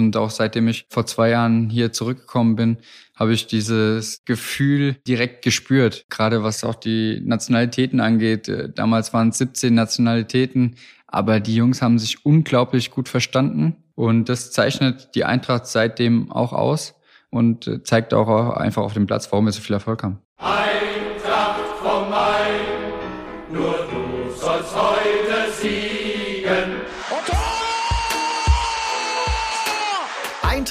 Und auch seitdem ich vor zwei Jahren hier zurückgekommen bin, habe ich dieses Gefühl direkt gespürt. Gerade was auch die Nationalitäten angeht. Äh, damals waren es 17 Nationalitäten, aber die Jungs haben sich unglaublich gut verstanden. Und das zeichnet die Eintracht seitdem auch aus und äh, zeigt auch einfach auf dem Platz, warum wir so viel Erfolg haben.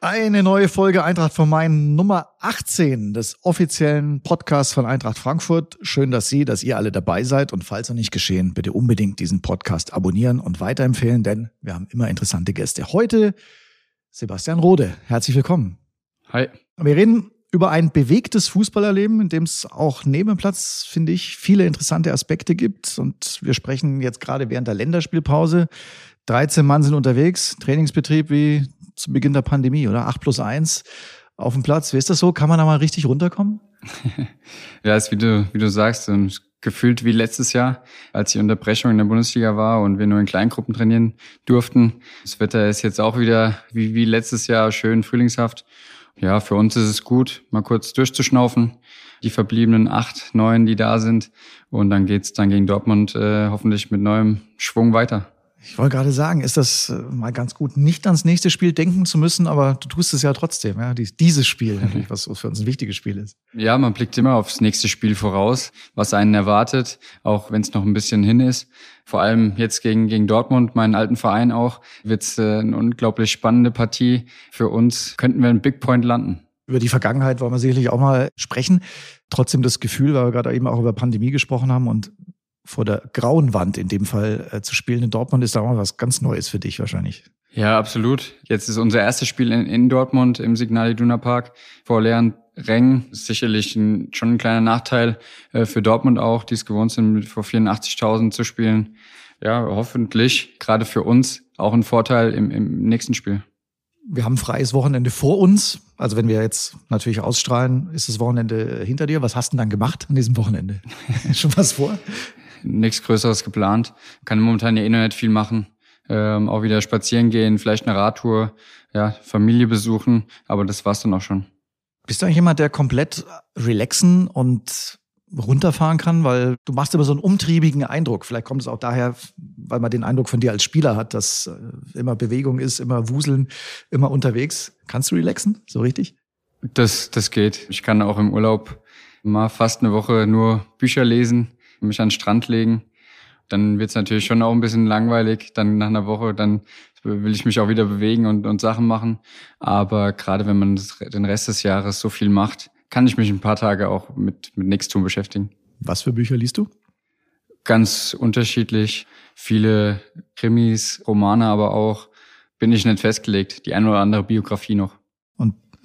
Eine neue Folge Eintracht von Main Nummer 18 des offiziellen Podcasts von Eintracht Frankfurt. Schön, dass Sie, dass ihr alle dabei seid und falls noch nicht geschehen, bitte unbedingt diesen Podcast abonnieren und weiterempfehlen, denn wir haben immer interessante Gäste. Heute Sebastian Rode. Herzlich willkommen. Hi. Wir reden über ein bewegtes Fußballerleben, in dem es auch neben dem Platz, finde ich, viele interessante Aspekte gibt. Und wir sprechen jetzt gerade während der Länderspielpause. 13 Mann sind unterwegs, Trainingsbetrieb wie zu Beginn der Pandemie, oder? 8 plus 1 auf dem Platz. Wie ist das so? Kann man da mal richtig runterkommen? ja, ist wie du, wie du sagst, gefühlt wie letztes Jahr, als die Unterbrechung in der Bundesliga war und wir nur in Kleingruppen trainieren durften. Das Wetter ist jetzt auch wieder wie, wie letztes Jahr schön frühlingshaft. Ja, für uns ist es gut, mal kurz durchzuschnaufen. Die verbliebenen acht, neun, die da sind. Und dann geht's dann gegen Dortmund äh, hoffentlich mit neuem Schwung weiter. Ich wollte gerade sagen, ist das äh, mal ganz gut, nicht ans nächste Spiel denken zu müssen, aber du tust es ja trotzdem, ja, dieses Spiel was für uns ein wichtiges Spiel ist. Ja, man blickt immer aufs nächste Spiel voraus, was einen erwartet, auch wenn es noch ein bisschen hin ist. Vor allem jetzt gegen, gegen Dortmund, meinen alten Verein auch, wird es äh, eine unglaublich spannende Partie. Für uns könnten wir einen Big Point landen. Über die Vergangenheit wollen wir sicherlich auch mal sprechen. Trotzdem das Gefühl, weil wir gerade eben auch über Pandemie gesprochen haben und vor der grauen Wand in dem Fall äh, zu spielen in Dortmund ist da auch was ganz Neues für dich wahrscheinlich. Ja, absolut. Jetzt ist unser erstes Spiel in, in Dortmund im Signal Iduna Park vor leeren Rängen. Sicherlich ein, schon ein kleiner Nachteil äh, für Dortmund auch, die es gewohnt sind, vor 84.000 zu spielen. Ja, hoffentlich gerade für uns auch ein Vorteil im, im nächsten Spiel. Wir haben ein freies Wochenende vor uns. Also wenn wir jetzt natürlich ausstrahlen, ist das Wochenende hinter dir. Was hast du denn dann gemacht an diesem Wochenende? Schon was vor? Nichts Größeres geplant. Kann momentan ja eh noch nicht viel machen. Ähm, auch wieder spazieren gehen, vielleicht eine Radtour, ja, Familie besuchen, aber das war's dann auch schon. Bist du eigentlich jemand, der komplett relaxen und runterfahren kann? Weil du machst immer so einen umtriebigen Eindruck. Vielleicht kommt es auch daher, weil man den Eindruck von dir als Spieler hat, dass äh, immer Bewegung ist, immer wuseln, immer unterwegs. Kannst du relaxen? So richtig? Das, das geht. Ich kann auch im Urlaub mal fast eine Woche nur Bücher lesen mich an den Strand legen. Dann wird es natürlich schon auch ein bisschen langweilig. Dann nach einer Woche, dann will ich mich auch wieder bewegen und, und Sachen machen. Aber gerade wenn man das, den Rest des Jahres so viel macht, kann ich mich ein paar Tage auch mit, mit nichts tun beschäftigen. Was für Bücher liest du? Ganz unterschiedlich. Viele Krimis, Romane, aber auch bin ich nicht festgelegt. Die eine oder andere Biografie noch.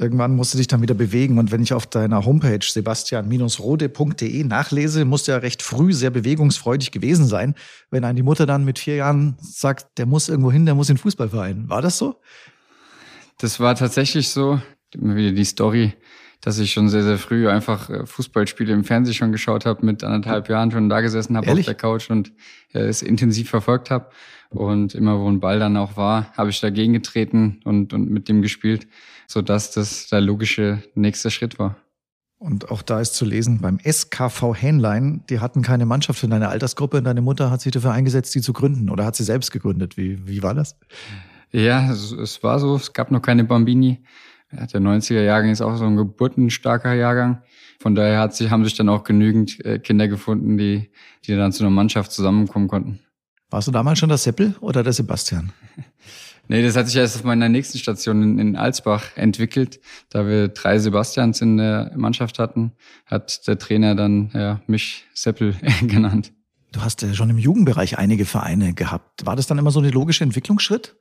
Irgendwann musst du dich dann wieder bewegen. Und wenn ich auf deiner Homepage sebastian-rode.de nachlese, musst du ja recht früh sehr bewegungsfreudig gewesen sein, wenn einem die Mutter dann mit vier Jahren sagt, der muss irgendwo hin, der muss in den Fußballverein. War das so? Das war tatsächlich so. Immer wieder die Story, dass ich schon sehr, sehr früh einfach äh, Fußballspiele im Fernsehen schon geschaut habe, mit anderthalb Jahren schon da gesessen habe auf der Couch und äh, es intensiv verfolgt habe. Und immer wo ein Ball dann auch war, habe ich dagegen getreten und, und mit dem gespielt so dass das der logische nächste Schritt war. Und auch da ist zu lesen, beim SKV Hähnlein, die hatten keine Mannschaft für deine Altersgruppe und deine Mutter hat sich dafür eingesetzt, die zu gründen. Oder hat sie selbst gegründet? Wie, wie war das? Ja, es, es war so. Es gab noch keine Bambini. Der 90er Jahrgang ist auch so ein geburtenstarker Jahrgang. Von daher hat sich, haben sich dann auch genügend äh, Kinder gefunden, die, die dann zu einer Mannschaft zusammenkommen konnten. Warst du damals schon der Seppel oder der Sebastian? Nee, das hat sich erst auf meiner nächsten Station in, in Alsbach entwickelt. Da wir drei Sebastians in der Mannschaft hatten, hat der Trainer dann ja, mich Seppel genannt. Du hast ja schon im Jugendbereich einige Vereine gehabt. War das dann immer so ein logischer Entwicklungsschritt?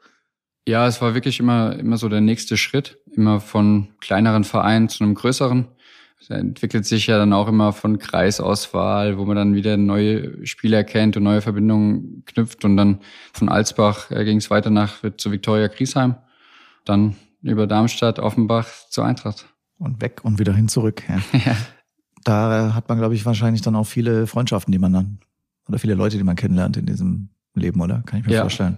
Ja, es war wirklich immer, immer so der nächste Schritt. Immer von kleineren Vereinen zu einem größeren. Es entwickelt sich ja dann auch immer von Kreisauswahl, wo man dann wieder neue Spieler kennt und neue Verbindungen knüpft. Und dann von Alsbach äh, ging es weiter nach zu Viktoria Griesheim. Dann über Darmstadt, Offenbach zur Eintracht. Und weg und wieder hin zurück. Ja. Ja. Da hat man, glaube ich, wahrscheinlich dann auch viele Freundschaften, die man dann, oder viele Leute, die man kennenlernt in diesem Leben, oder? Kann ich mir Ja. vorstellen.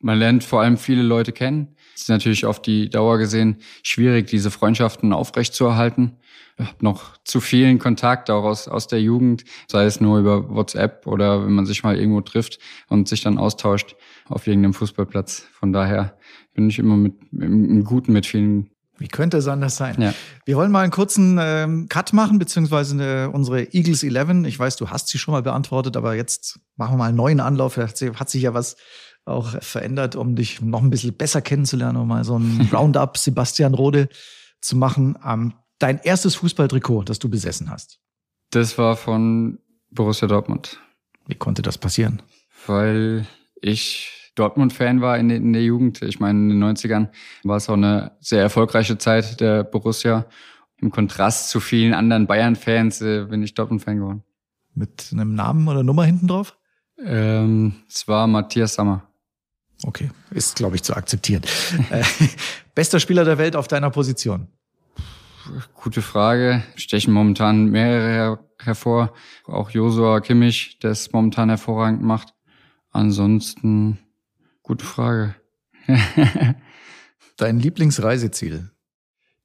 Man lernt vor allem viele Leute kennen. Es ist natürlich auf die Dauer gesehen schwierig, diese Freundschaften aufrechtzuerhalten. Ich habe noch zu vielen Kontakt auch aus, aus der Jugend, sei es nur über WhatsApp oder wenn man sich mal irgendwo trifft und sich dann austauscht auf irgendeinem Fußballplatz. Von daher bin ich immer mit im, Guten mit vielen. Wie könnte es anders sein? Ja. Wir wollen mal einen kurzen ähm, Cut machen, beziehungsweise eine, unsere Eagles 11. Ich weiß, du hast sie schon mal beantwortet, aber jetzt machen wir mal einen neuen Anlauf. Hat sich- hat sich ja was auch verändert, um dich noch ein bisschen besser kennenzulernen, um mal so ein Roundup Sebastian Rode zu machen. Ähm, dein erstes Fußballtrikot, das du besessen hast. Das war von Borussia Dortmund. Wie konnte das passieren? weil ich Dortmund-Fan war in, der- in der Jugend. Ich meine, in den 90ern war es auch eine sehr erfolgreiche Zeit der Borussia. Im Kontrast zu vielen anderen Bayern-Fans äh, bin ich Dortmund-Fan geworden. Mit einem Namen oder Nummer hinten drauf? Ähm, es war Matthias Sammer. Okay, ist, glaube ich, zu akzeptieren. äh, bester Spieler der Welt auf deiner Position. Gute Frage. Stechen momentan mehrere her hervor. Auch Josua Kimmich, der es momentan hervorragend macht. Ansonsten, gute Frage. Dein Lieblingsreiseziel.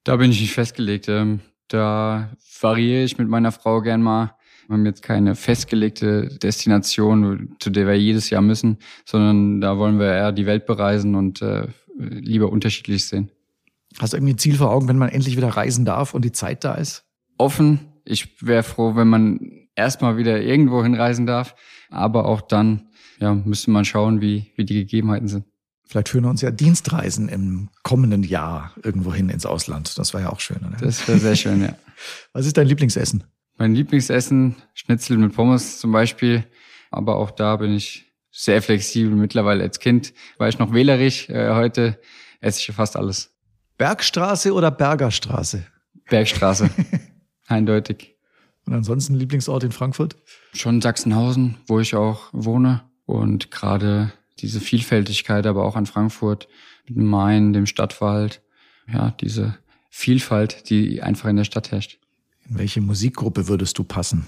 Da bin ich nicht festgelegt. Ähm, Da variiere ich mit meiner Frau gern mal. Wir haben jetzt keine festgelegte Destination, zu der wir jedes Jahr müssen, sondern da wollen wir eher die Welt bereisen und äh, lieber unterschiedlich sehen. Hast du irgendwie ein Ziel vor Augen, wenn man endlich wieder reisen darf und die Zeit da ist? Offen. Ich wäre froh, wenn man erstmal wieder irgendwo hinreisen darf. Aber auch dann, ja, müsste man schauen, wie, wie die Gegebenheiten sind. Vielleicht führen uns ja Dienstreisen im kommenden Jahr irgendwo hin ins Ausland. Das war ja auch schön, oder? Das wäre sehr schön, ja. Was ist dein Lieblingsessen? Mein Lieblingsessen, Schnitzel mit Pommes zum Beispiel. Aber auch da bin ich sehr flexibel. Mittlerweile als Kind war ich noch wählerisch. Äh, heute esse ich fast alles. Bergstraße oder Bergerstraße? Bergstraße. Eindeutig. Und ansonsten Lieblingsort in Frankfurt? Schon Sachsenhausen, wo ich auch wohne. Und gerade diese Vielfältigkeit, aber auch an Frankfurt, mit dem Main, dem Stadtwald. Ja, diese Vielfalt, die einfach in der Stadt herrscht. In welche Musikgruppe würdest du passen?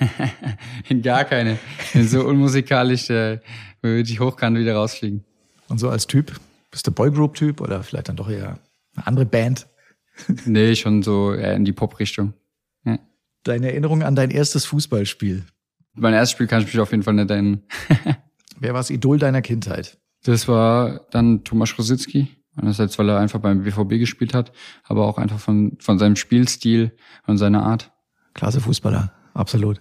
In gar keine. In so unmusikalisch, äh, würde ich hochkant wieder rausfliegen. Und so als Typ? Bist du Boygroup-Typ oder vielleicht dann doch eher eine andere Band? Nee, schon so eher in die Pop-Richtung. Ja. Deine Erinnerung an dein erstes Fußballspiel? Mein erstes Spiel kann ich mich auf jeden Fall nicht erinnern. Wer war das Idol deiner Kindheit? Das war dann Thomas Rositzky. Einerseits, weil er einfach beim BVB gespielt hat, aber auch einfach von, von seinem Spielstil und seiner Art. Klasse Fußballer, absolut.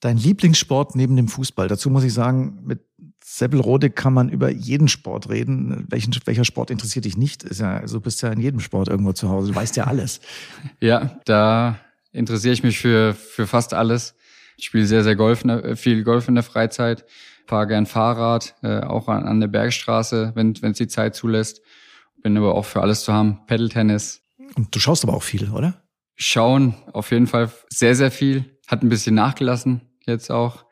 Dein Lieblingssport neben dem Fußball? Dazu muss ich sagen, mit Seppel Rode kann man über jeden Sport reden. Welchen, welcher Sport interessiert dich nicht? Ist ja, also bist ja in jedem Sport irgendwo zu Hause. Du weißt ja alles. Ja, da interessiere ich mich für, für fast alles. Ich spiele sehr, sehr Golf, der- viel Golf in der Freizeit, fahre gern Fahrrad, äh, auch an, an der Bergstraße, wenn es die Zeit zulässt. Bin aber auch für alles zu haben. Pedal-Tennis, Und du schaust aber auch viel, oder? Schauen auf jeden Fall sehr, sehr viel. Hat ein bisschen nachgelassen jetzt auch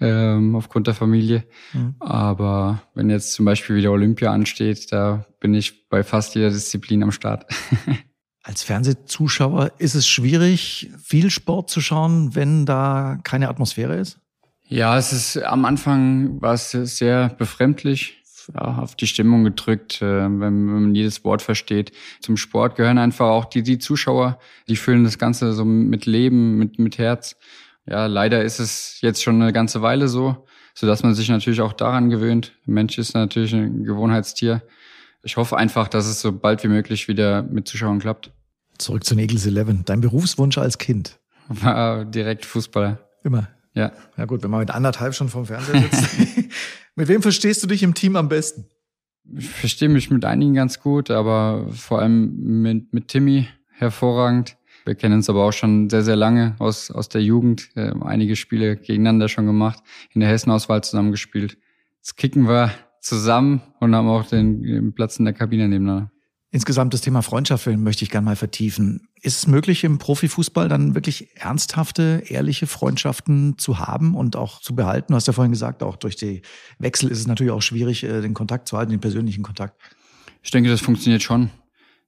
ähm, aufgrund der Familie. Mhm. Aber wenn jetzt zum Beispiel wieder Olympia ansteht, da bin ich bei fast jeder Disziplin am Start. Als Fernsehzuschauer ist es schwierig, viel Sport zu schauen, wenn da keine Atmosphäre ist? ja, es ist am Anfang war es sehr befremdlich. Ja, auf die Stimmung gedrückt, äh, wenn, wenn man jedes Wort versteht. Zum Sport gehören einfach auch die, die Zuschauer, die füllen das Ganze so mit Leben, mit, mit Herz. Ja, leider ist es jetzt schon eine ganze Weile so, so dass man sich natürlich auch daran gewöhnt. Der Mensch ist natürlich ein Gewohnheitstier. Ich hoffe einfach, dass es so bald wie möglich wieder mit Zuschauern klappt. Zurück zu Eagles 11. Dein Berufswunsch als Kind? war direkt Fußballer. Immer. Ja. Ja gut, wenn man mit anderthalb schon vorm Fernseher sitzt. mit wem verstehst du dich im Team am besten? Ich verstehe mich mit einigen ganz gut, aber vor allem mit, mit Timmy hervorragend. Wir kennen uns aber auch schon sehr, sehr lange aus, aus der Jugend. Äh, einige Spiele gegeneinander schon gemacht, in der Hessenauswahl zusammengespielt. Jetzt kicken wir zusammen und haben auch den, den Platz in der Kabine nebeneinander. Insgesamt das Thema Freundschaft möchte ich gerne mal vertiefen. Ist es möglich, im Profifußball dann wirklich ernsthafte, ehrliche Freundschaften zu haben und auch zu behalten? Du hast ja vorhin gesagt, auch durch die Wechsel ist es natürlich auch schwierig, äh, den Kontakt zu halten, den persönlichen Kontakt. Ich denke, das funktioniert schon.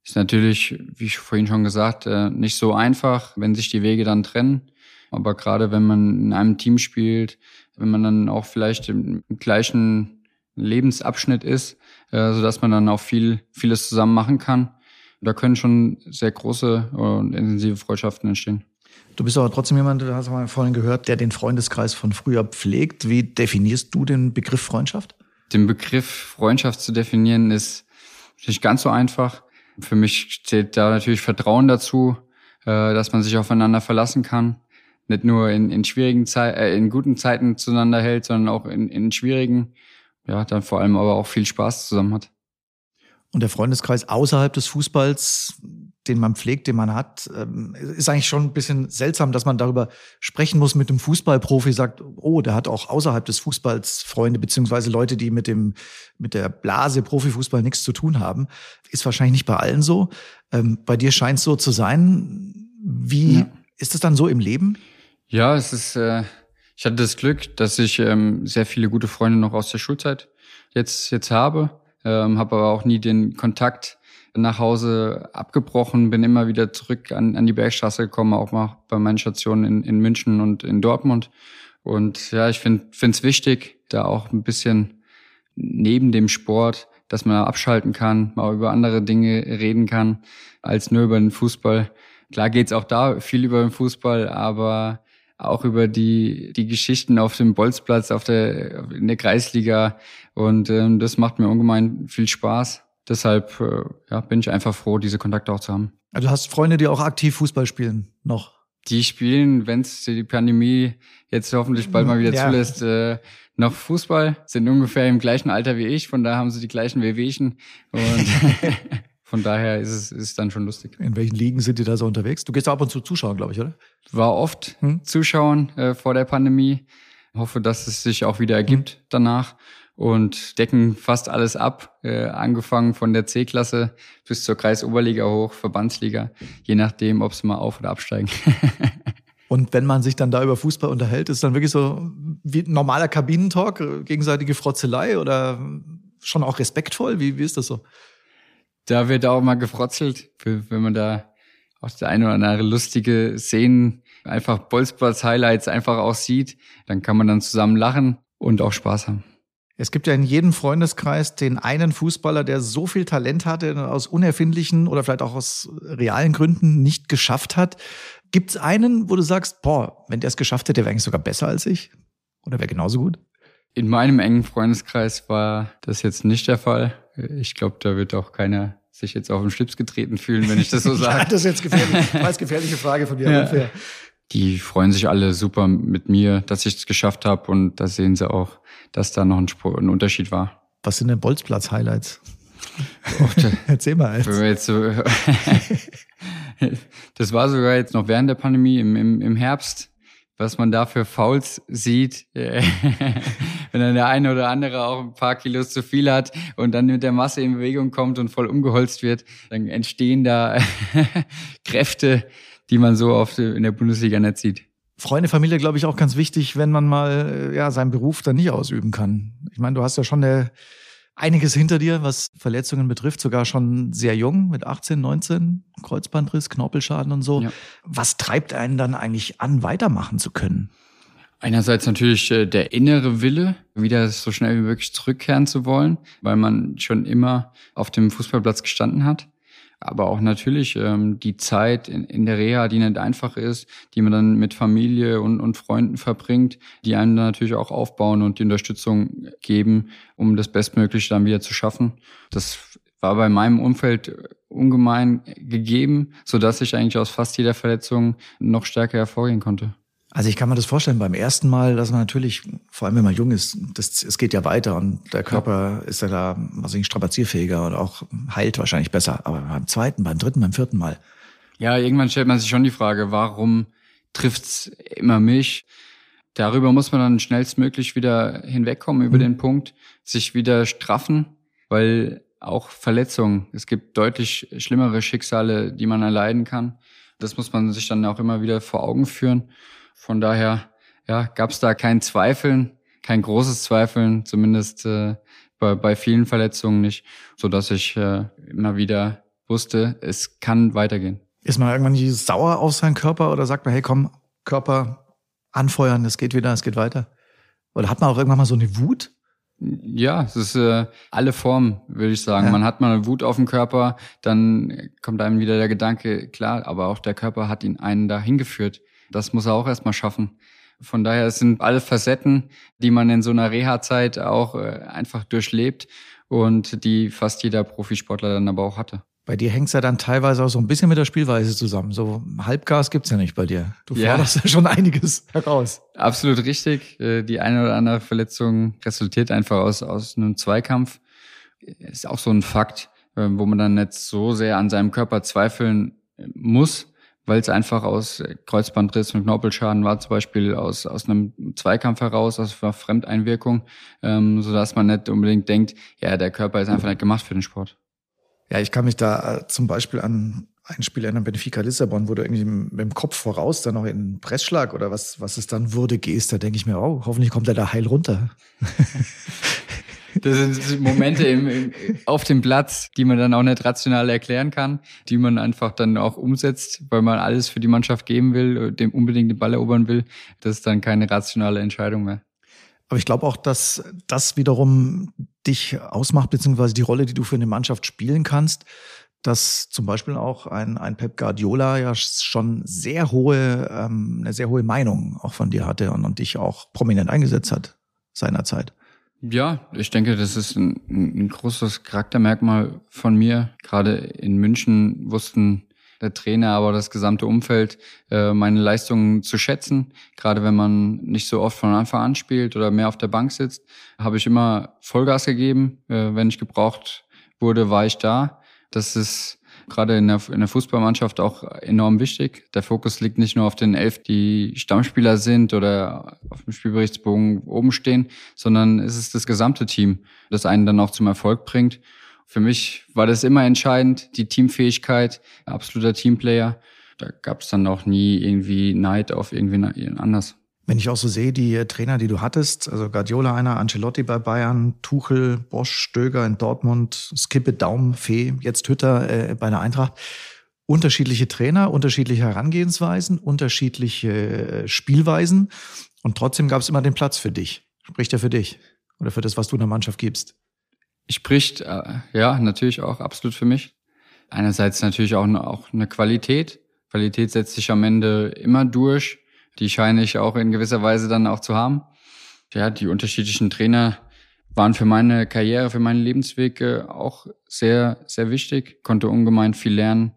Ist natürlich, wie ich vorhin schon gesagt, äh, nicht so einfach, wenn sich die Wege dann trennen. Aber gerade wenn man in einem Team spielt, wenn man dann auch vielleicht im gleichen Lebensabschnitt ist, äh, so dass man dann auch viel, vieles zusammen machen kann. Da können schon sehr große und intensive Freundschaften entstehen. Du bist aber trotzdem jemand, du hast mal vorhin gehört, der den Freundeskreis von früher pflegt. Wie definierst du den Begriff Freundschaft? Den Begriff Freundschaft zu definieren ist nicht ganz so einfach. Für mich steht da natürlich Vertrauen dazu, äh, dass man sich aufeinander verlassen kann. Nicht nur in, in schwierigen Zeiten, äh, in guten Zeiten zueinander hält, sondern auch in, in schwierigen ja, dann vor allem aber auch viel Spaß zusammen hat. Und der Freundeskreis außerhalb des Fußballs, den man pflegt, den man hat, ähm, ist eigentlich schon ein bisschen seltsam, dass man darüber sprechen muss mit dem Fußballprofi, sagt, oh, der hat auch außerhalb des Fußballs Freunde, beziehungsweise Leute, die mit dem, mit der Blase Profifußball nichts zu tun haben. Ist wahrscheinlich nicht bei allen so. Ähm, bei dir scheint es so zu sein. Wie ja. ist es dann so im Leben? Ja, es ist, äh, ich hatte das Glück, dass ich ähm, sehr viele gute Freunde noch aus der Schulzeit jetzt, jetzt habe, ähm, habe aber auch nie den Kontakt nach Hause abgebrochen, bin immer wieder zurück an, an die Bergstraße gekommen, auch mal bei meinen Stationen in, in München und in Dortmund. Und ja, ich finde es wichtig, da auch ein bisschen neben dem Sport, dass man abschalten kann, mal über andere Dinge reden kann, als nur über den Fußball. Klar geht's auch da viel über den Fußball, aber auch über die, die Geschichten auf dem Bolzplatz, auf der, in der Kreisliga. Und ähm, das macht mir ungemein viel Spaß. Deshalb äh, ja, bin ich einfach froh, diese Kontakte auch zu haben. Also du hast Freunde, die auch aktiv Fußball spielen, noch? Die spielen, wenn es die Pandemie jetzt hoffentlich bald mal wieder ja. zulässt, äh, noch Fußball, sind ungefähr im gleichen Alter wie ich, von daher haben sie die gleichen Wehwehchen. Und Von daher ist es ist dann schon lustig. In welchen Ligen sind die da so unterwegs? Du gehst ab und zu zuschauen, glaube ich, oder? War oft hm? zuschauen äh, vor der Pandemie. Hoffe, dass es sich auch wieder ergibt hm. danach und decken fast alles ab, äh, angefangen von der C-Klasse bis zur Kreisoberliga hoch, Verbandsliga, je nachdem, ob sie mal auf oder absteigen. und wenn man sich dann da über Fußball unterhält, ist es dann wirklich so wie normaler Kabinentalk, äh, gegenseitige Frotzelei oder schon auch respektvoll? Wie, wie ist das so? Da wird auch mal gefrotzelt, wenn man da auch der eine oder andere lustige Szenen, einfach Bolzplatz-Highlights einfach auch sieht, dann kann man dann zusammen lachen und auch Spaß haben. Es gibt ja in jedem Freundeskreis den einen Fußballer, der so viel Talent hatte, aus unerfindlichen oder vielleicht auch aus realen Gründen nicht geschafft hat. Gibt es einen, wo du sagst, boah, wenn der es geschafft hätte, wäre eigentlich sogar besser als ich? Oder wäre genauso gut? In meinem engen Freundeskreis war das jetzt nicht der Fall. Ich glaube, da wird auch keiner sich jetzt auf den Schlips getreten fühlen, wenn ich das so sage. ja, das ist jetzt gefährlich. Weiß gefährliche Frage von dir. Ja. Die freuen sich alle super mit mir, dass ich es geschafft habe und da sehen sie auch, dass da noch ein, Sport, ein Unterschied war. Was sind denn Bolzplatz-Highlights? Erzähl mal. Jetzt. Das war sogar jetzt noch während der Pandemie im, im, im Herbst was man da für Fouls sieht, wenn dann der eine oder andere auch ein paar Kilos zu viel hat und dann mit der Masse in Bewegung kommt und voll umgeholzt wird, dann entstehen da Kräfte, die man so oft in der Bundesliga nicht sieht. Freunde, Familie, glaube ich, auch ganz wichtig, wenn man mal ja seinen Beruf dann nicht ausüben kann. Ich meine, du hast ja schon eine einiges hinter dir, was Verletzungen betrifft, sogar schon sehr jung, mit 18, 19, Kreuzbandriss, Knorpelschaden und so. Ja. Was treibt einen dann eigentlich an, weitermachen zu können? Einerseits natürlich äh, der innere Wille, wieder so schnell wie möglich zurückkehren zu wollen, weil man schon immer auf dem Fußballplatz gestanden hat aber auch natürlich ähm, die Zeit in, in der Reha, die nicht einfach ist, die man dann mit Familie und, und Freunden verbringt, die einem dann natürlich auch aufbauen und die Unterstützung geben, um das Bestmögliche dann wieder zu schaffen. Das war bei meinem Umfeld ungemein gegeben, so dass ich eigentlich aus fast jeder Verletzung noch stärker hervorgehen konnte. Also ich kann mir das vorstellen, beim ersten Mal, dass man natürlich, vor allem wenn man jung ist, das, es geht ja weiter und der Körper ist ja da, was ich, strapazierfähiger und auch heilt wahrscheinlich besser. Aber beim zweiten, beim dritten, beim vierten Mal. Ja, irgendwann stellt man sich schon die Frage, warum trifft's immer mich? Darüber muss man dann schnellstmöglich wieder hinwegkommen, über mhm. den Punkt, sich wieder straffen, weil auch Verletzungen, es gibt deutlich schlimmere Schicksale, die man erleiden kann. Das muss man sich dann auch immer wieder vor Augen führen. Von daher ja, gab es da kein Zweifeln, kein großes Zweifeln, zumindest äh, bei, bei vielen Verletzungen nicht, so dass ich äh, immer wieder wusste, es kann weitergehen. Ist man irgendwann nicht sauer auf seinen Körper oder sagt man, hey komm, Körper anfeuern, es geht wieder, es geht weiter? Oder hat man auch irgendwann mal so eine Wut? Ja, es ist äh, alle Formen, würde ich sagen. Ja. Man hat mal eine Wut auf dem Körper, dann kommt einem wieder der Gedanke, klar, aber auch der Körper hat ihn einen dahin geführt. Das muss er auch erstmal schaffen. Von daher es sind alle Facetten, die man in so einer Reha-Zeit auch äh, einfach durchlebt und die fast jeder Profisportler dann aber auch hatte. Bei dir hängt's ja dann teilweise auch so ein bisschen mit der Spielweise zusammen. So Halbgas gibt's ja nicht bei dir. Du ja. forderst ja schon einiges heraus. Absolut richtig. Äh, die eine oder andere Verletzung resultiert einfach aus, aus einem Zweikampf. Ist auch so ein Fakt, äh, wo man dann nicht so sehr an seinem Körper zweifeln muss weil es einfach aus Kreuzbandriss und Knorpelschaden war, zum Beispiel aus, aus einem Zweikampf heraus, aus einer Fremdeinwirkung, ähm, so dass man nicht unbedingt denkt, ja, der Körper ist einfach nicht gemacht für den Sport. Ja, ich kann mich da äh, zum Beispiel an ein Spiel erinnern, Benfica Lissabon, wo du irgendwie mit dem Kopf voraus dann noch in einen Pressschlag oder was, was es dann wurde, gehst, da denke ich mir, oh, hoffentlich kommt er da heil runter. Das sind Momente im, im, auf dem Platz, die man dann auch nicht rational erklären kann, die man einfach dann auch umsetzt, weil man alles für die Mannschaft geben will, dem unbedingt den Ball erobern will. Das ist dann keine rationale Entscheidung mehr. Aber ich glaube auch, dass das wiederum dich ausmacht, beziehungsweise die Rolle, die du für eine Mannschaft spielen kannst, dass zum Beispiel auch ein, ein Pep Guardiola ja schon sehr hohe, ähm, eine sehr hohe Meinung auch von dir hatte und, und dich auch prominent eingesetzt hat seinerzeit. Ja, ich denke, das ist ein, ein großes Charaktermerkmal von mir. Gerade in München wussten der Trainer, aber das gesamte Umfeld äh, meine Leistungen zu schätzen. Gerade wenn man nicht so oft von Anfang an spielt oder mehr auf der Bank sitzt, habe ich immer Vollgas gegeben. Äh, wenn ich gebraucht wurde, war ich da. Das ist gerade in der, in der Fußballmannschaft auch enorm wichtig. Der Fokus liegt nicht nur auf den elf, die Stammspieler sind oder auf dem Spielberichtsbogen oben stehen, sondern es ist das gesamte Team, das einen dann auch zum Erfolg bringt. Für mich war das immer entscheidend, die Teamfähigkeit, absoluter Teamplayer. Da gab es dann auch nie irgendwie Neid auf irgendwie anders. Wenn ich auch so sehe, die Trainer, die du hattest, also Guardiola einer, Ancelotti bei Bayern, Tuchel, Bosch, Stöger in Dortmund, Skippe, Daum, Fee, jetzt Hütter äh, bei der Eintracht. Unterschiedliche Trainer, unterschiedliche Herangehensweisen, unterschiedliche äh, Spielweisen. Und trotzdem gab es immer den Platz für dich. Spricht er für dich oder für das, was du in der Mannschaft gibst? Spricht, äh, ja, natürlich auch absolut für mich. Einerseits natürlich auch, auch eine Qualität. Qualität setzt sich am Ende immer durch die scheine ich auch in gewisser Weise dann auch zu haben. Ja, die unterschiedlichen Trainer waren für meine Karriere, für meinen Lebensweg auch sehr, sehr wichtig. Konnte ungemein viel lernen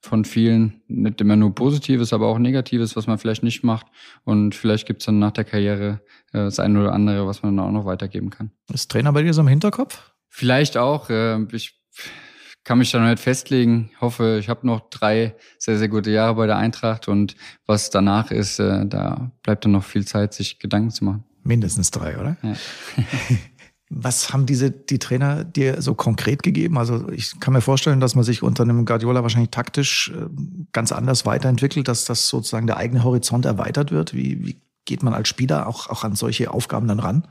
von vielen, nicht immer nur Positives, aber auch Negatives, was man vielleicht nicht macht. Und vielleicht gibt's dann nach der Karriere äh, das eine oder andere, was man dann auch noch weitergeben kann. Ist Trainer bei dir so im Hinterkopf? Vielleicht auch. Äh, ich kann mich da noch nicht festlegen. Hoffe, ich habe noch drei sehr, sehr gute Jahre bei der Eintracht und was danach ist, äh, da bleibt dann noch viel Zeit, sich Gedanken zu machen. Mindestens drei, oder? Ja. Was haben diese die Trainer dir so konkret gegeben? Also ich kann mir vorstellen, dass man sich unter einem Guardiola wahrscheinlich taktisch äh, ganz anders weiterentwickelt, dass das sozusagen der eigene Horizont erweitert wird. Wie, wie geht man als Spieler auch, auch an solche Aufgaben dann ran?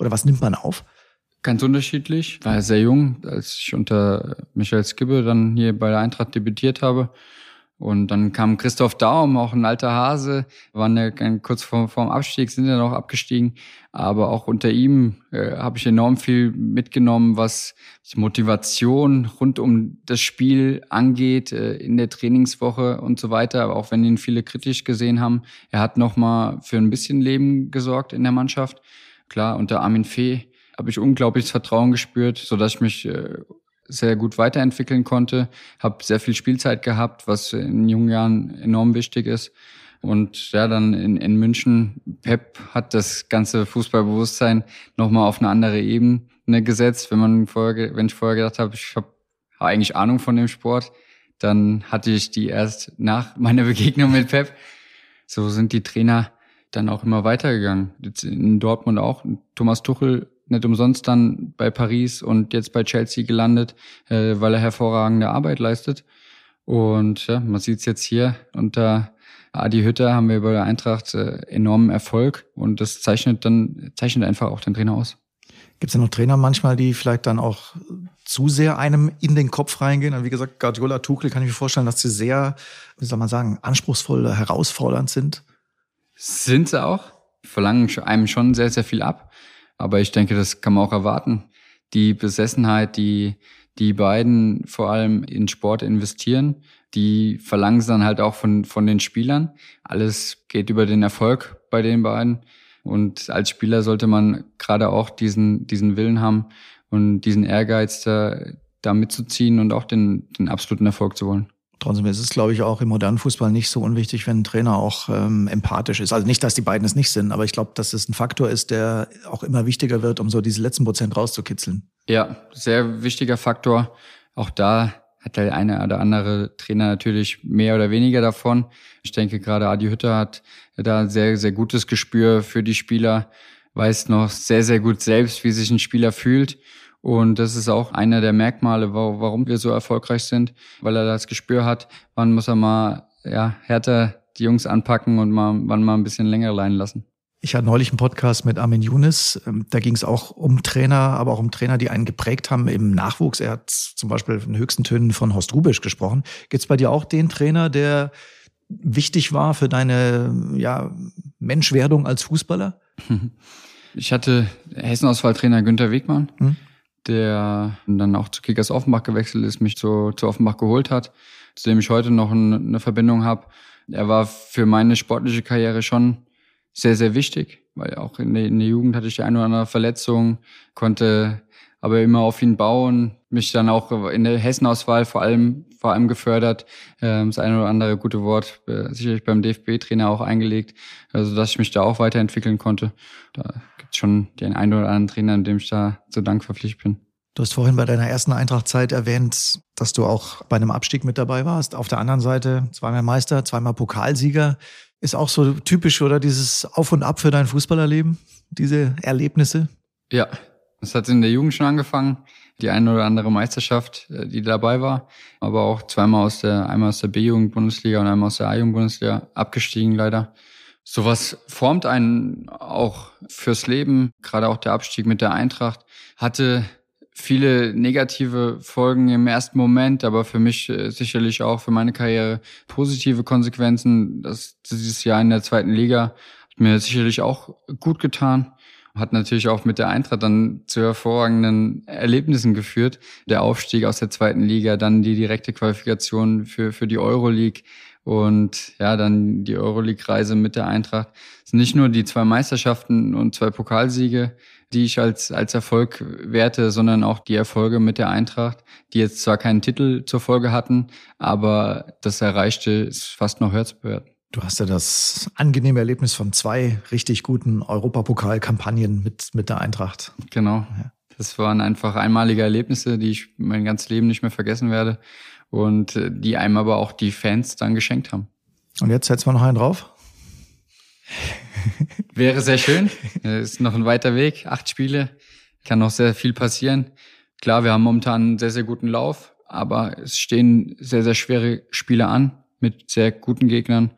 Oder was nimmt man auf? Ganz unterschiedlich. War sehr jung, als ich unter Michael Skibbe dann hier bei der Eintracht debütiert habe. Und dann kam Christoph Daum, auch ein alter Hase, waren ja kurz vor, vor dem Abstieg, sind ja noch abgestiegen. Aber auch unter ihm äh, habe ich enorm viel mitgenommen, was die Motivation rund um das Spiel angeht, äh, in der Trainingswoche und so weiter. Aber auch wenn ihn viele kritisch gesehen haben, er hat nochmal für ein bisschen Leben gesorgt in der Mannschaft. Klar, unter Armin Fee habe ich unglaubliches Vertrauen gespürt, so dass ich mich äh, sehr gut weiterentwickeln konnte, habe sehr viel Spielzeit gehabt, was in jungen Jahren enorm wichtig ist. Und ja, dann in, in München, Pep hat das ganze Fußballbewusstsein nochmal auf eine andere Ebene gesetzt. Wenn man vorher, wenn ich vorher gedacht habe, ich habe eigentlich Ahnung von dem Sport, dann hatte ich die erst nach meiner Begegnung mit Pep. So sind die Trainer dann auch immer weitergegangen. Jetzt in Dortmund auch. Thomas Tuchel nicht umsonst dann bei Paris und jetzt bei Chelsea gelandet, äh, weil er hervorragende Arbeit leistet. Und ja, man sieht es jetzt hier unter Adi Hütter haben wir bei der Eintracht äh, enormen Erfolg und das zeichnet dann zeichnet einfach auch den Trainer aus. Gibt es ja noch Trainer manchmal, die vielleicht dann auch zu sehr einem in den Kopf reingehen? Und wie gesagt, Guardiola, Tuchel kann ich mir vorstellen, dass sie sehr, wie soll man sagen, anspruchsvoll, herausfordernd sind. Sind sie auch. Verlangen einem schon sehr, sehr viel ab. Aber ich denke, das kann man auch erwarten. Die Besessenheit, die die beiden vor allem in Sport investieren, die verlangen es dann halt auch von, von den Spielern. Alles geht über den Erfolg bei den beiden. Und als Spieler sollte man gerade auch diesen, diesen Willen haben und diesen Ehrgeiz, da, da mitzuziehen und auch den, den absoluten Erfolg zu wollen. Trotzdem ist es, glaube ich, auch im modernen Fußball nicht so unwichtig, wenn ein Trainer auch ähm, empathisch ist. Also nicht, dass die beiden es nicht sind, aber ich glaube, dass es ein Faktor ist, der auch immer wichtiger wird, um so diese letzten Prozent rauszukitzeln. Ja, sehr wichtiger Faktor. Auch da hat der eine oder andere Trainer natürlich mehr oder weniger davon. Ich denke, gerade Adi Hütter hat da sehr, sehr gutes Gespür für die Spieler, weiß noch sehr, sehr gut selbst, wie sich ein Spieler fühlt und das ist auch einer der Merkmale, warum wir so erfolgreich sind, weil er das Gespür hat, wann muss er mal ja, härter die Jungs anpacken und mal, wann mal ein bisschen länger leiden lassen. Ich hatte neulich einen Podcast mit Armin Younes. Ähm, da ging es auch um Trainer, aber auch um Trainer, die einen geprägt haben im Nachwuchs. Er hat zum Beispiel in höchsten Tönen von Horst Rubisch gesprochen. Gibt es bei dir auch den Trainer, der wichtig war für deine ja, Menschwerdung als Fußballer? Ich hatte Hessenauswahltrainer Günther Wegmann. Hm? Der dann auch zu Kickers Offenbach gewechselt ist, mich zu, zu Offenbach geholt hat, zu dem ich heute noch eine Verbindung habe. Er war für meine sportliche Karriere schon sehr, sehr wichtig, weil auch in der, in der Jugend hatte ich die eine oder andere Verletzung, konnte aber immer auf ihn bauen, mich dann auch in der Hessenauswahl vor allem vor allem gefördert, äh, das eine oder andere gute Wort äh, sicherlich beim DFB-Trainer auch eingelegt, also dass ich mich da auch weiterentwickeln konnte. Da gibt es schon den einen oder anderen Trainer, in dem ich da zu Dank verpflichtet bin. Du hast vorhin bei deiner ersten Eintrachtzeit erwähnt, dass du auch bei einem Abstieg mit dabei warst. Auf der anderen Seite zweimal Meister, zweimal Pokalsieger. Ist auch so typisch, oder dieses Auf und Ab für dein Fußballerleben, diese Erlebnisse? Ja, das hat in der Jugend schon angefangen. Die eine oder andere Meisterschaft, äh, die dabei war, aber auch zweimal aus der, einmal aus der B-Jugend-Bundesliga und einmal aus der A-Jugend-Bundesliga abgestiegen leider. Sowas formt einen auch fürs Leben. Gerade auch der Abstieg mit der Eintracht hatte viele negative Folgen im ersten Moment, aber für mich äh, sicherlich auch für meine Karriere positive Konsequenzen. Das, dieses Jahr in der zweiten Liga hat mir sicherlich auch gut getan. Hat natürlich auch mit der Eintracht dann zu hervorragenden Erlebnissen geführt. Der Aufstieg aus der zweiten Liga, dann die direkte Qualifikation für, für die Euroleague und ja, dann die Euroleague-Reise mit der Eintracht. Es sind nicht nur die zwei Meisterschaften und zwei Pokalsiege, die ich als, als Erfolg werte, sondern auch die Erfolge mit der Eintracht, die jetzt zwar keinen Titel zur Folge hatten, aber das Erreichte ist fast noch hörenswert. Du hast ja das angenehme Erlebnis von zwei richtig guten Europapokal-Kampagnen mit, mit der Eintracht. Genau. Das waren einfach einmalige Erlebnisse, die ich mein ganzes Leben nicht mehr vergessen werde und äh, die einem aber auch die Fans dann geschenkt haben. Und jetzt setzen wir noch einen drauf? Wäre sehr schön. Ist noch ein weiter Weg. Acht Spiele. Kann noch sehr viel passieren. Klar, wir haben momentan einen sehr, sehr guten Lauf, aber es stehen sehr, sehr schwere Spiele an mit sehr guten Gegnern.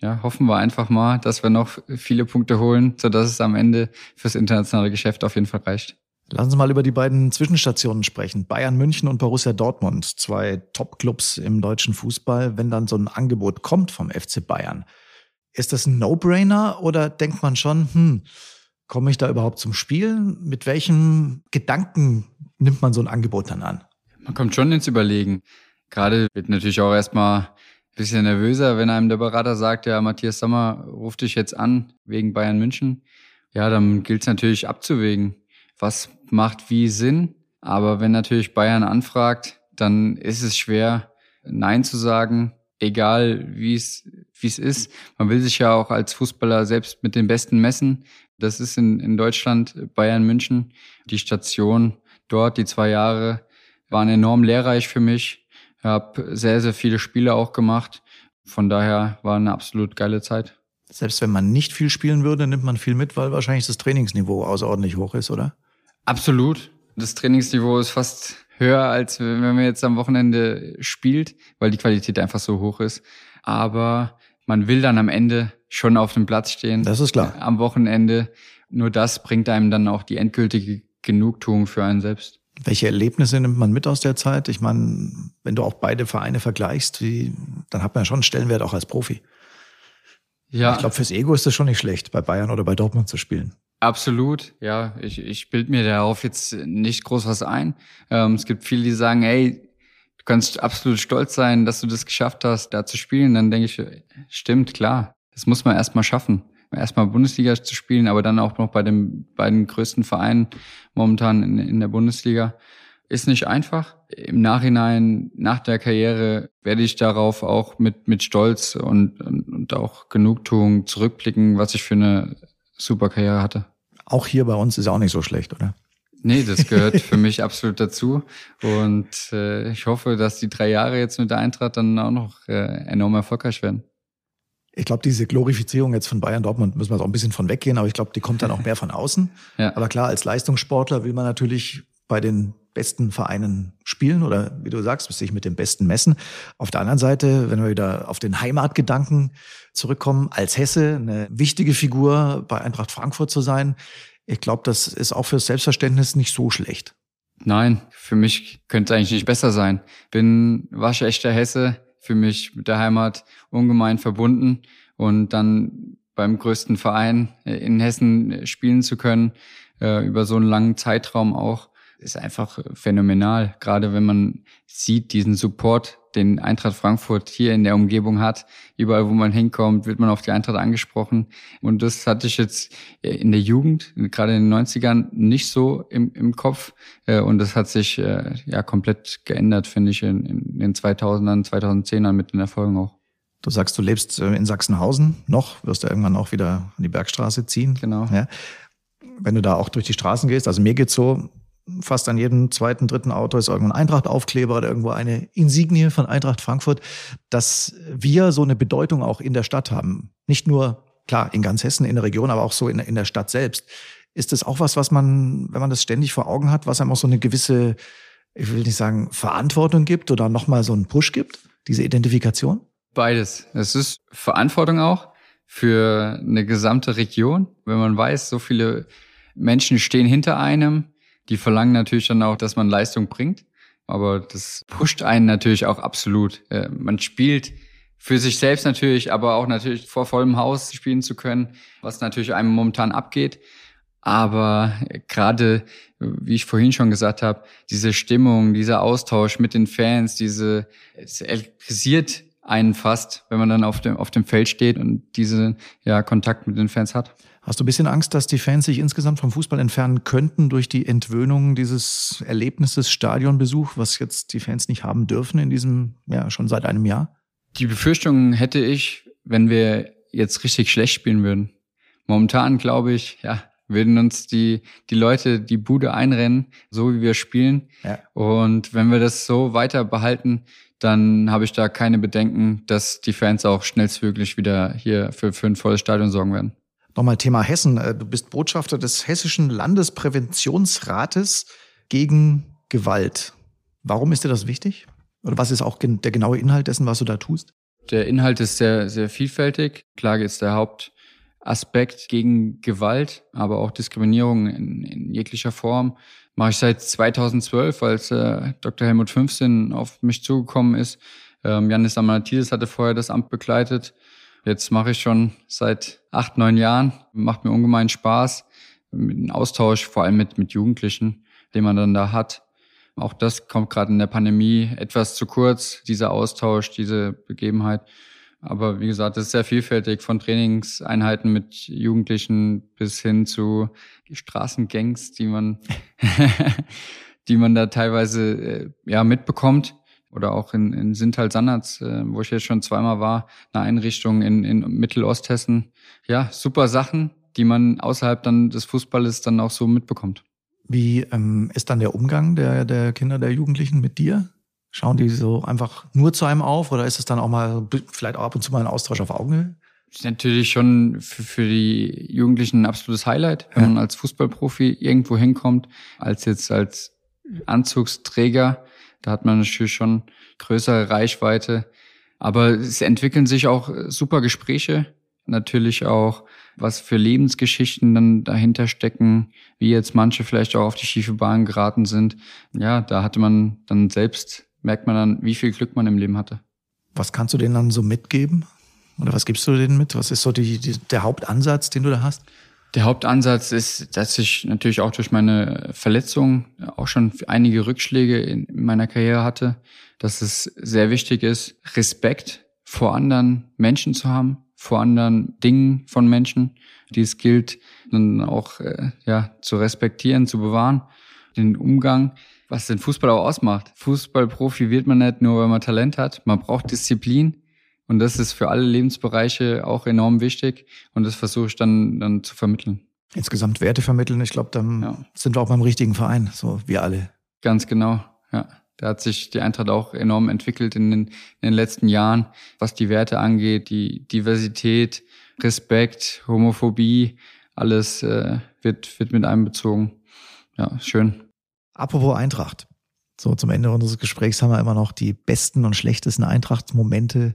Ja, hoffen wir einfach mal, dass wir noch viele Punkte holen, sodass es am Ende fürs internationale Geschäft auf jeden Fall reicht. Lassen Sie mal über die beiden Zwischenstationen sprechen. Bayern München und Borussia Dortmund, zwei Top-Clubs im deutschen Fußball. Wenn dann so ein Angebot kommt vom FC Bayern, ist das ein No-Brainer oder denkt man schon, hm, komme ich da überhaupt zum Spielen? Mit welchen Gedanken nimmt man so ein Angebot dann an? Man kommt schon ins Überlegen. Gerade wird natürlich auch erstmal bisschen nervöser, wenn einem der Berater sagt, ja, Matthias Sommer ruft dich jetzt an wegen Bayern München. Ja, dann gilt es natürlich abzuwägen, was macht wie Sinn. Aber wenn natürlich Bayern anfragt, dann ist es schwer, Nein zu sagen, egal wie es wie es ist. Man will sich ja auch als Fußballer selbst mit den Besten messen. Das ist in, in Deutschland Bayern München. Die Station dort, die zwei Jahre, waren enorm lehrreich für mich. Ich habe sehr, sehr viele Spiele auch gemacht. Von daher war eine absolut geile Zeit. Selbst wenn man nicht viel spielen würde, nimmt man viel mit, weil wahrscheinlich das Trainingsniveau außerordentlich hoch ist, oder? Absolut. Das Trainingsniveau ist fast höher, als wenn man jetzt am Wochenende spielt, weil die Qualität einfach so hoch ist. Aber man will dann am Ende schon auf dem Platz stehen. Das ist klar. Am Wochenende. Nur das bringt einem dann auch die endgültige Genugtuung für einen selbst. Welche Erlebnisse nimmt man mit aus der Zeit? Ich meine, wenn du auch beide Vereine vergleichst, wie, dann hat man ja schon einen Stellenwert auch als Profi. Ja. Ich glaube, fürs Ego ist es schon nicht schlecht, bei Bayern oder bei Dortmund zu spielen. Absolut, ja. Ich, ich bild mir darauf jetzt nicht groß was ein. Ähm, es gibt viele, die sagen, hey, du kannst absolut stolz sein, dass du das geschafft hast, da zu spielen. Dann denke ich, stimmt, klar. Das muss man erstmal schaffen. Erstmal Bundesliga zu spielen, aber dann auch noch bei den beiden größten Vereinen momentan in, in der Bundesliga. Ist nicht einfach. Im Nachhinein, nach der Karriere, werde ich darauf auch mit, mit Stolz und, und, und auch Genugtuung zurückblicken, was ich für eine super Karriere hatte. Auch hier bei uns ist auch nicht so schlecht, oder? Nee, das gehört für mich absolut dazu. Und äh, ich hoffe, dass die drei Jahre jetzt mit der Eintracht dann auch noch äh, enorm erfolgreich werden. Ich glaube, diese Glorifizierung jetzt von Bayern Dortmund müssen wir auch ein bisschen von weggehen, aber ich glaube, die kommt dann auch mehr von außen. Ja. Aber klar, als Leistungssportler will man natürlich bei den besten Vereinen spielen oder wie du sagst, sich mit dem Besten messen. Auf der anderen Seite, wenn wir wieder auf den Heimatgedanken zurückkommen, als Hesse eine wichtige Figur bei Eintracht Frankfurt zu sein, ich glaube, das ist auch fürs Selbstverständnis nicht so schlecht. Nein, für mich könnte es eigentlich nicht besser sein. Bin waschechter Hesse, für mich mit der Heimat ungemein verbunden und dann beim größten Verein in Hessen spielen zu können, äh, über so einen langen Zeitraum auch, ist einfach phänomenal. Gerade wenn man sieht, diesen Support, den Eintracht Frankfurt hier in der Umgebung hat. Überall, wo man hinkommt, wird man auf die Eintracht angesprochen. Und das hatte ich jetzt in der Jugend, gerade in den 90ern, nicht so im, im Kopf. Äh, und das hat sich äh, ja komplett geändert, finde ich, in, in den 2000ern, 2010ern mit den Erfolgen auch. Du sagst, du lebst äh, in Sachsenhausen noch, wirst du irgendwann auch wieder an die Bergstraße ziehen. Genau. Ja. Wenn du da auch durch die Straßen gehst, also mir geht's so, fast an jedem zweiten, dritten Auto ist irgendwo ein Eintracht-Aufkleber oder irgendwo eine Insignie von Eintracht Frankfurt, dass wir so eine Bedeutung auch in der Stadt haben. Nicht nur, klar, in ganz Hessen, in der Region, aber auch so in, in der Stadt selbst. Ist das auch was, was man, wenn man das ständig vor Augen hat, was einem auch so eine gewisse, ich will nicht sagen, Verantwortung gibt oder nochmal so einen Push gibt, diese Identifikation? Beides. Es ist Verantwortung auch für eine gesamte Region. Wenn man weiß, so viele Menschen stehen hinter einem, die verlangen natürlich dann auch, dass man Leistung bringt. Aber das pusht einen natürlich auch absolut. Äh, man spielt für sich selbst natürlich, aber auch natürlich vor vollem Haus spielen zu können, was natürlich einem momentan abgeht. Aber gerade, wie ich vorhin schon gesagt habe, diese Stimmung, dieser Austausch mit den Fans, diese, es elektrisiert einen fast, wenn man dann auf dem, auf dem Feld steht und diesen ja, Kontakt mit den Fans hat. Hast du ein bisschen Angst, dass die Fans sich insgesamt vom Fußball entfernen könnten durch die Entwöhnung dieses Erlebnisses Stadionbesuch, was jetzt die Fans nicht haben dürfen in diesem, ja, schon seit einem Jahr? Die Befürchtung hätte ich, wenn wir jetzt richtig schlecht spielen würden. Momentan glaube ich, ja, würden uns die, die Leute die Bude einrennen, so wie wir spielen. Ja. Und wenn wir das so weiter behalten, dann habe ich da keine Bedenken, dass die Fans auch schnellstmöglich wieder hier für, für ein volles Stadion sorgen werden. Nochmal Thema Hessen. Äh, Du bist Botschafter des Hessischen Landespräventionsrates gegen Gewalt. Warum ist dir das wichtig? Oder was ist auch der genaue Inhalt dessen, was du da tust? Der Inhalt ist sehr, sehr vielfältig. Klage ist der Hauptaspekt gegen Gewalt, aber auch Diskriminierung in, in jeglicher Form. Mache ich seit 2012, als äh, Dr. Helmut 15 auf mich zugekommen ist. Ähm, Janis Amanatidis hatte vorher das Amt begleitet. Jetzt mache ich schon seit acht, neun Jahren. Macht mir ungemein Spaß. Mit Austausch, vor allem mit, mit Jugendlichen, den man dann da hat. Auch das kommt gerade in der Pandemie etwas zu kurz, dieser Austausch, diese Begebenheit. Aber wie gesagt, das ist sehr vielfältig von Trainingseinheiten mit Jugendlichen bis hin zu Straßengangs, die man, die man da teilweise äh, ja mitbekommt. Oder auch in, in Sintal-Sannerz, äh, wo ich jetzt schon zweimal war, eine Einrichtung in, in Mittelosthessen. Ja, super Sachen, die man außerhalb dann des Fußballes dann auch so mitbekommt. Wie ähm, ist dann der Umgang der, der Kinder, der Jugendlichen mit dir? Schauen die so einfach nur zu einem auf oder ist es dann auch mal vielleicht auch ab und zu mal ein Austausch auf Augenhöhe? ist natürlich schon für, für die Jugendlichen ein absolutes Highlight, wenn Ja. man als Fußballprofi irgendwo hinkommt, als jetzt als Anzugsträger. Da hat man natürlich schon größere Reichweite. Aber es entwickeln sich auch super Gespräche. Natürlich auch, was für Lebensgeschichten dann dahinter stecken, wie jetzt manche vielleicht auch auf die schiefe Bahn geraten sind. Ja, da hatte man dann selbst, merkt man dann, wie viel Glück man im Leben hatte. Was kannst du denen dann so mitgeben? Oder was gibst du denen mit? Was ist so die, die, der Hauptansatz, den du da hast? Der Hauptansatz ist, dass ich natürlich auch durch meine Verletzung auch schon einige Rückschläge in meiner Karriere hatte, dass es sehr wichtig ist, Respekt vor anderen Menschen zu haben, vor anderen Dingen von Menschen, die es gilt, dann auch äh, ja, zu respektieren, zu bewahren, den Umgang, was den Fußball auch ausmacht. Fußballprofi wird man nicht nur, weil man Talent hat, man braucht Disziplin, und das ist für alle Lebensbereiche auch enorm wichtig. Und das versuche ich dann, dann zu vermitteln. Insgesamt Werte vermitteln. Ich glaube, dann Ja. sind wir auch beim richtigen Verein, so wir alle. Ganz genau, ja. Da hat sich die Eintracht auch enorm entwickelt in den, in den letzten Jahren, was die Werte angeht, die Diversität, Respekt, Homophobie, alles äh, wird, wird mit einbezogen. Ja, schön. Apropos Eintracht. So, zum Ende unseres Gesprächs haben wir immer noch die besten und schlechtesten Eintracht-Momente,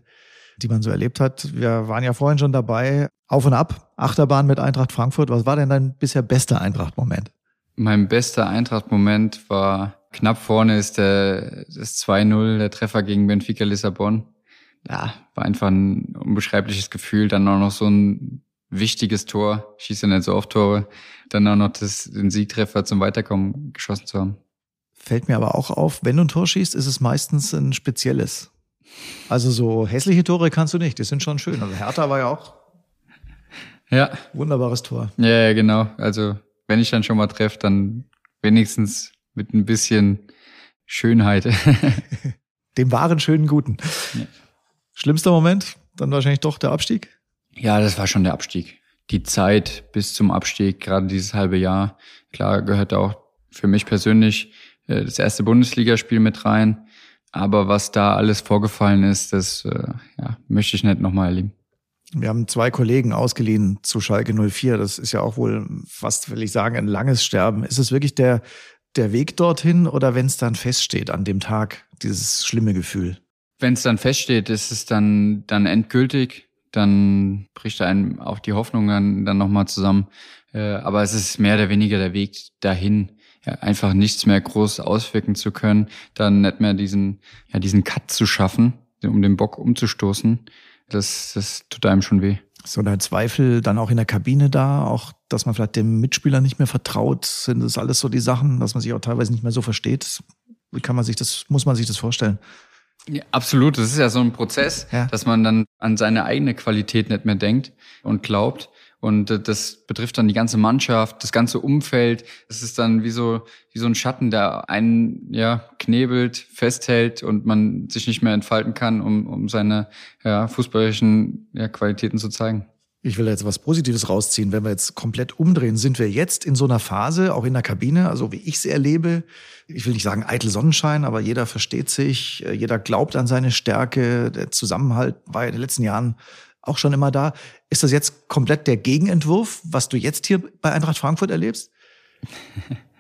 die man so erlebt hat. Wir waren ja vorhin schon dabei. Auf und ab, Achterbahn mit Eintracht Frankfurt. Was war denn dein bisher bester Eintracht-Moment? Mein bester Eintracht-Moment war knapp vorne ist der, das 2-0, der Treffer gegen Benfica Lissabon. Ja, war einfach ein unbeschreibliches Gefühl. Dann auch noch so ein wichtiges Tor. Ich schieße ja nicht so oft Tore. Dann auch noch das, den Siegtreffer zum Weiterkommen geschossen zu haben. Fällt mir aber auch auf, wenn du ein Tor schießt, ist es meistens ein spezielles. Also so hässliche Tore kannst du nicht, die sind schon schön. Also Hertha war ja auch Ja, wunderbares Tor. ja, ja, genau. Also, wenn ich dann schon mal treffe, dann wenigstens mit ein bisschen Schönheit. Dem wahren, schönen, guten. Ja. Schlimmster Moment? Dann wahrscheinlich doch der Abstieg? Ja, das war schon der Abstieg. Die Zeit bis zum Abstieg, gerade dieses halbe Jahr, klar gehört auch für mich persönlich äh, das erste Bundesligaspiel mit rein. Aber was da alles vorgefallen ist, das äh, ja, möchte ich nicht nochmal erleben. Wir haben zwei Kollegen ausgeliehen zu Schalke 04. Das ist ja auch wohl fast, will ich sagen, ein langes Sterben. Ist es wirklich der, der Weg dorthin oder wenn es dann feststeht an dem Tag, dieses schlimme Gefühl? Wenn es dann feststeht, ist es dann, dann endgültig. Dann bricht einem auch die Hoffnung dann, dann nochmal zusammen. Äh, aber es ist mehr oder weniger der Weg dahin, ja, einfach nichts mehr groß auswirken zu können, dann nicht mehr diesen, ja, diesen Cut zu schaffen, um den Bock umzustoßen. Das, das tut einem schon weh. So der Zweifel dann auch in der Kabine da, auch, dass man vielleicht dem Mitspieler nicht mehr vertraut, sind das alles so die Sachen, dass man sich auch teilweise nicht mehr so versteht. Wie kann man sich das, muss man sich das vorstellen? Ja, absolut. Das ist ja so ein Prozess, Ja. dass man dann an seine eigene Qualität nicht mehr denkt und glaubt. Und äh, das betrifft dann die ganze Mannschaft, das ganze Umfeld. Es ist dann wie so, wie so ein Schatten, der einen ja, knebelt, festhält und man sich nicht mehr entfalten kann, um, um seine ja, fußballerischen ja, Qualitäten zu zeigen. Ich will jetzt was Positives rausziehen. Wenn wir jetzt komplett umdrehen, sind wir jetzt in so einer Phase, auch in der Kabine, also wie ich sie erlebe. Ich will nicht sagen eitel Sonnenschein, aber jeder versteht sich, äh, jeder glaubt an seine Stärke. Der Zusammenhalt war in den letzten Jahren auch schon immer da. Ist das jetzt komplett der Gegenentwurf, was du jetzt hier bei Eintracht Frankfurt erlebst?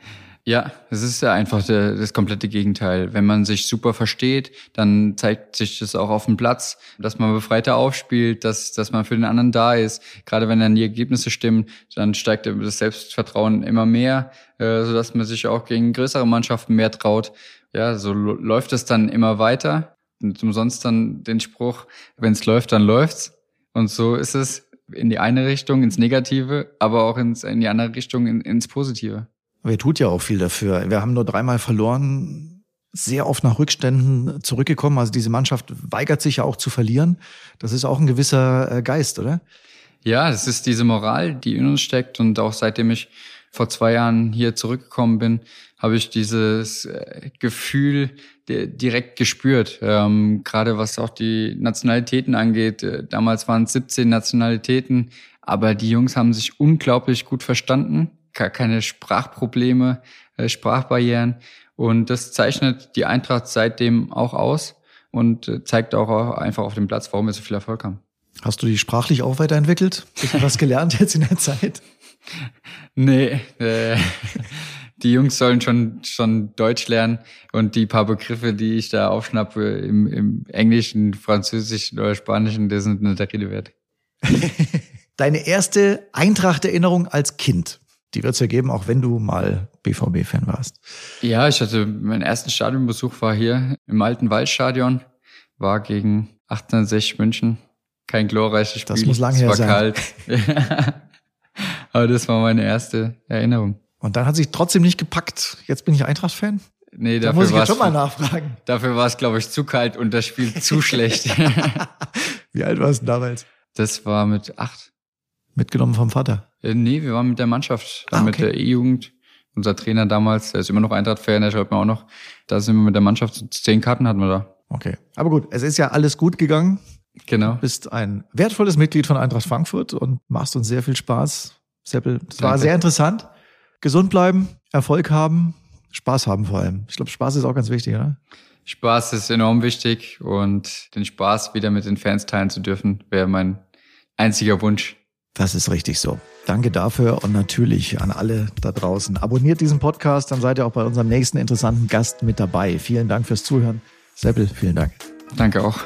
Ja, es ist ja einfach der, das komplette Gegenteil. Wenn man sich super versteht, dann zeigt sich das auch auf dem Platz, dass man befreiter aufspielt, dass, dass man für den anderen da ist. Gerade wenn dann die Ergebnisse stimmen, dann steigt das Selbstvertrauen immer mehr, äh, sodass man sich auch gegen größere Mannschaften mehr traut. Ja, so läuft es dann immer weiter. Und umsonst dann den Spruch, wenn es läuft, dann läuft's. Und so ist es in die eine Richtung, ins Negative, aber auch ins, in die andere Richtung, in, ins Positive. Aber ihr tut ja auch viel dafür. Wir haben nur dreimal verloren, sehr oft nach Rückständen zurückgekommen. Also diese Mannschaft weigert sich ja auch zu verlieren. Das ist auch ein gewisser äh, Geist, oder? Ja, das ist diese Moral, die in uns steckt und auch seitdem ich vor zwei Jahren hier zurückgekommen bin, habe ich dieses äh, Gefühl direkt gespürt. Ähm, gerade was auch die Nationalitäten angeht. Äh, damals waren es 17 Nationalitäten, aber die Jungs haben sich unglaublich gut verstanden. Gar keine Sprachprobleme, äh, Sprachbarrieren. Und das zeichnet die Eintracht seitdem auch aus und äh, zeigt auch einfach auf dem Platz, warum wir so viel Erfolg haben. Hast du die sprachlich auch weiterentwickelt? Bisschen was gelernt jetzt in der Zeit? Nee, äh, die Jungs sollen schon, schon Deutsch lernen und die paar Begriffe, die ich da aufschnappe im, im Englischen, Französischen oder Spanischen, die sind eine der Rede wert. Deine erste Eintracht-Erinnerung als Kind, die wird es ja geben, auch wenn du mal BVB-Fan warst. Ja, ich hatte meinen ersten Stadionbesuch war hier im alten Waldstadion, war gegen 1860 München. Kein glorreiches Spiel. Das muss lange her war sein. kalt. Aber das war meine erste Erinnerung. Und dann hat sich trotzdem nicht gepackt. Jetzt bin ich Eintracht-Fan. Nee, Da dafür muss ich jetzt schon mal nachfragen. dafür war es, glaube ich, zu kalt und das Spiel zu schlecht. Wie alt warst du damals? Das war mit acht. Mitgenommen vom Vater. Äh, nee, wir waren mit der Mannschaft, Ah, mit okay. der E-Jugend. Unser Trainer damals, der ist immer noch Eintracht-Fan, der schreibt mir auch noch. Da sind wir mit der Mannschaft, zehn Karten hatten wir da. Okay. Aber gut, es ist ja alles gut gegangen. Genau. bist ein wertvolles Mitglied von Eintracht Frankfurt und machst uns sehr viel Spaß. Seppel, das war sehr interessant. Gesund bleiben, Erfolg haben, Spaß haben vor allem. Ich glaube, Spaß ist auch ganz wichtig, oder? Spaß ist enorm wichtig und den Spaß wieder mit den Fans teilen zu dürfen, wäre mein einziger Wunsch. Das ist richtig so. Danke dafür und natürlich an alle da draußen. Abonniert diesen Podcast, dann seid ihr auch bei unserem nächsten interessanten Gast mit dabei. Vielen Dank fürs Zuhören. Seppel, vielen Dank. Danke auch.